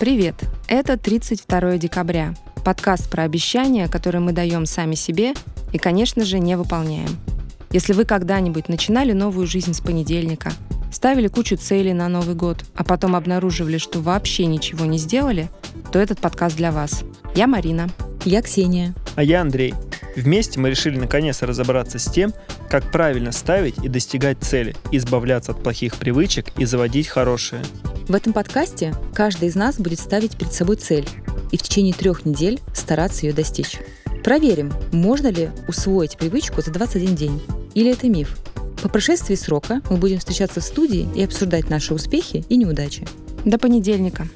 Привет! Это 32 декабря. Подкаст про обещания, которые мы даем сами себе и, конечно же, не выполняем. Если вы когда-нибудь начинали новую жизнь с понедельника, ставили кучу целей на Новый год, а потом обнаруживали, что вообще ничего не сделали, то этот подкаст для вас. Я Марина. Я Ксения. А я Андрей. Вместе мы решили наконец разобраться с тем, как правильно ставить и достигать цели, избавляться от плохих привычек и заводить хорошие. В этом подкасте каждый из нас будет ставить перед собой цель и в течение трех недель стараться ее достичь. Проверим, можно ли усвоить привычку за 21 день. Или это миф. По прошествии срока мы будем встречаться в студии и обсуждать наши успехи и неудачи. До понедельника.